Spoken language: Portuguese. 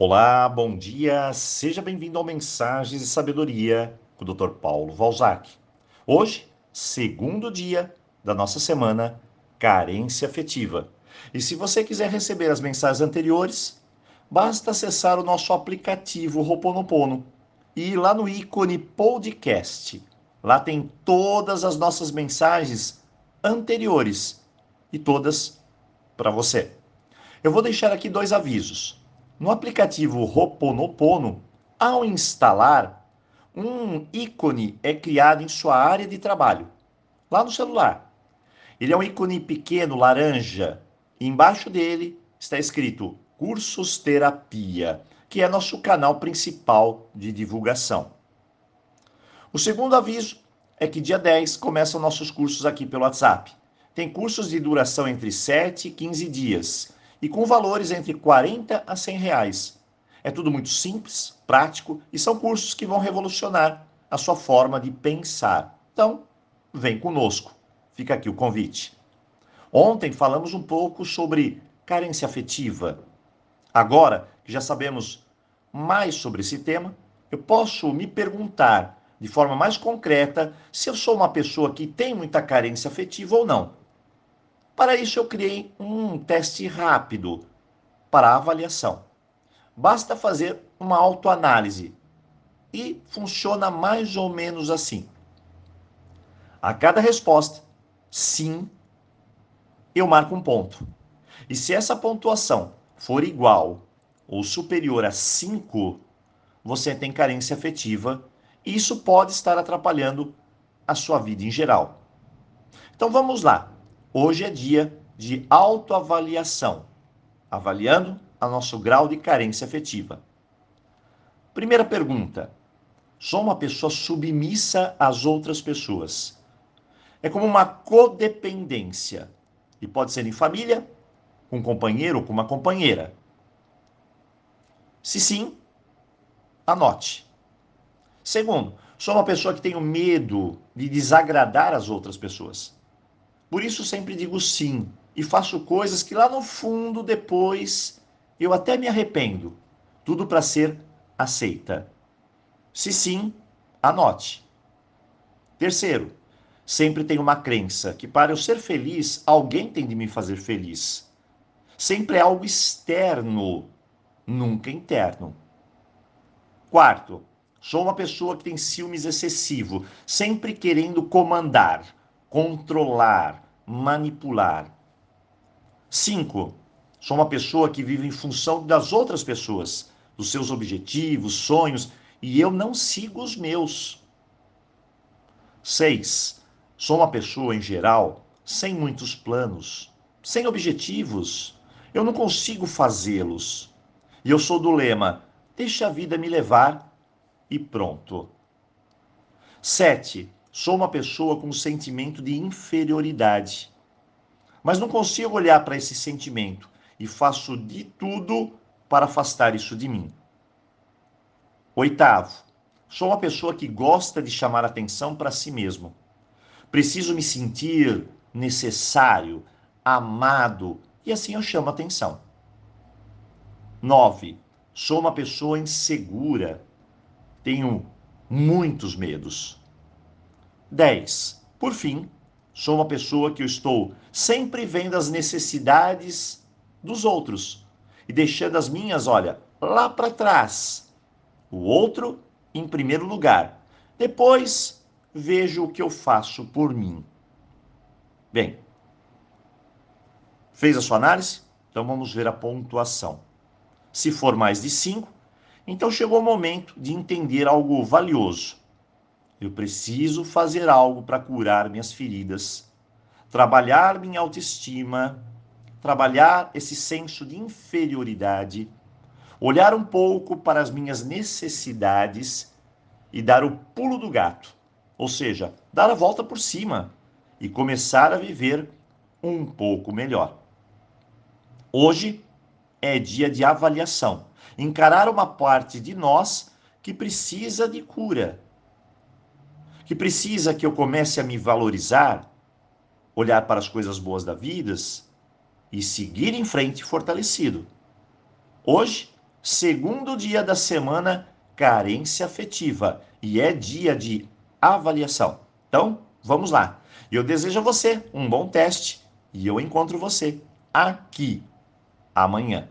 Olá, bom dia, seja bem-vindo ao Mensagens de Sabedoria com o Dr. Paulo Valzac. Hoje, segundo dia da nossa semana Carência Afetiva. E se você quiser receber as mensagens anteriores, basta acessar o nosso aplicativo Roponopono e ir lá no ícone podcast. Lá tem todas as nossas mensagens anteriores e todas para você. Eu vou deixar aqui dois avisos. No aplicativo Roponopono, ao instalar, um ícone é criado em sua área de trabalho, lá no celular. Ele é um ícone pequeno, laranja, e embaixo dele está escrito Cursos Terapia, que é nosso canal principal de divulgação. O segundo aviso é que dia 10 começam nossos cursos aqui pelo WhatsApp. Tem cursos de duração entre 7 e 15 dias e com valores entre 40 a 100 reais. É tudo muito simples, prático e são cursos que vão revolucionar a sua forma de pensar. Então, vem conosco. Fica aqui o convite. Ontem falamos um pouco sobre carência afetiva. Agora que já sabemos mais sobre esse tema, eu posso me perguntar de forma mais concreta se eu sou uma pessoa que tem muita carência afetiva ou não. Para isso, eu criei um teste rápido para avaliação. Basta fazer uma autoanálise e funciona mais ou menos assim. A cada resposta, sim, eu marco um ponto. E se essa pontuação for igual ou superior a 5, você tem carência afetiva e isso pode estar atrapalhando a sua vida em geral. Então vamos lá. Hoje é dia de autoavaliação, avaliando a nosso grau de carência afetiva. Primeira pergunta: sou uma pessoa submissa às outras pessoas? É como uma codependência e pode ser em família, com um companheiro ou com uma companheira. Se sim, anote. Segundo, sou uma pessoa que tenho medo de desagradar as outras pessoas. Por isso sempre digo sim e faço coisas que lá no fundo depois eu até me arrependo. Tudo para ser aceita. Se sim, anote. Terceiro, sempre tenho uma crença que para eu ser feliz, alguém tem de me fazer feliz. Sempre é algo externo, nunca interno. Quarto, sou uma pessoa que tem ciúmes excessivo, sempre querendo comandar controlar, manipular. Cinco, sou uma pessoa que vive em função das outras pessoas, dos seus objetivos, sonhos, e eu não sigo os meus. Seis, sou uma pessoa, em geral, sem muitos planos, sem objetivos. Eu não consigo fazê-los. E eu sou do lema: deixa a vida me levar e pronto. Sete, Sou uma pessoa com um sentimento de inferioridade. Mas não consigo olhar para esse sentimento e faço de tudo para afastar isso de mim. Oitavo, sou uma pessoa que gosta de chamar atenção para si mesmo. Preciso me sentir necessário, amado, e assim eu chamo atenção. Nove, sou uma pessoa insegura. Tenho muitos medos. 10. Por fim, sou uma pessoa que eu estou sempre vendo as necessidades dos outros e deixando as minhas, olha, lá para trás. O outro em primeiro lugar. Depois vejo o que eu faço por mim. Bem, fez a sua análise? Então vamos ver a pontuação. Se for mais de 5, então chegou o momento de entender algo valioso. Eu preciso fazer algo para curar minhas feridas, trabalhar minha autoestima, trabalhar esse senso de inferioridade, olhar um pouco para as minhas necessidades e dar o pulo do gato, ou seja, dar a volta por cima e começar a viver um pouco melhor. Hoje é dia de avaliação, encarar uma parte de nós que precisa de cura que precisa que eu comece a me valorizar, olhar para as coisas boas da vida e seguir em frente fortalecido. Hoje segundo dia da semana, carência afetiva, e é dia de avaliação. Então, vamos lá. Eu desejo a você um bom teste e eu encontro você aqui amanhã.